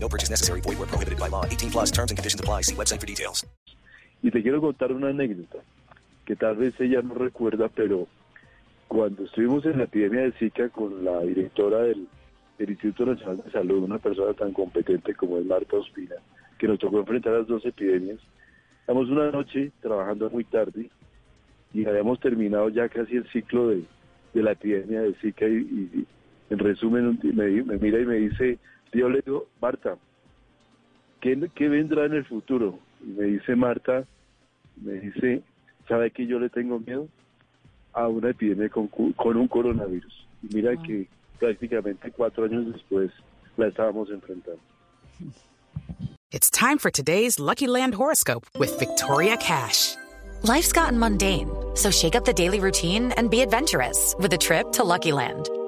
No purchase necessary. Void where prohibited by law. 18 plus terms and conditions apply. See website for details. Y te quiero contar una anécdota que tal vez ella no recuerda, pero cuando estuvimos en la epidemia de Zika con la directora del, del Instituto Nacional de Salud, una persona tan competente como es Marta Ospina, que nos tocó enfrentar las dos epidemias, estamos una noche trabajando muy tarde y habíamos terminado ya casi el ciclo de, de la epidemia de Zika y, y en resumen me, me mira y me dice, yo le digo, Marta, ¿qué, ¿qué vendrá en el futuro? Y me dice Marta, me dice, ¿sabe que yo le tengo miedo? A una epidemia con, con un coronavirus. Y mira que prácticamente cuatro años después la estábamos enfrentando. It's time for today's Lucky Land horoscope with Victoria Cash. Life's gotten mundane, so shake up the daily routine and be adventurous with a trip to Lucky Land.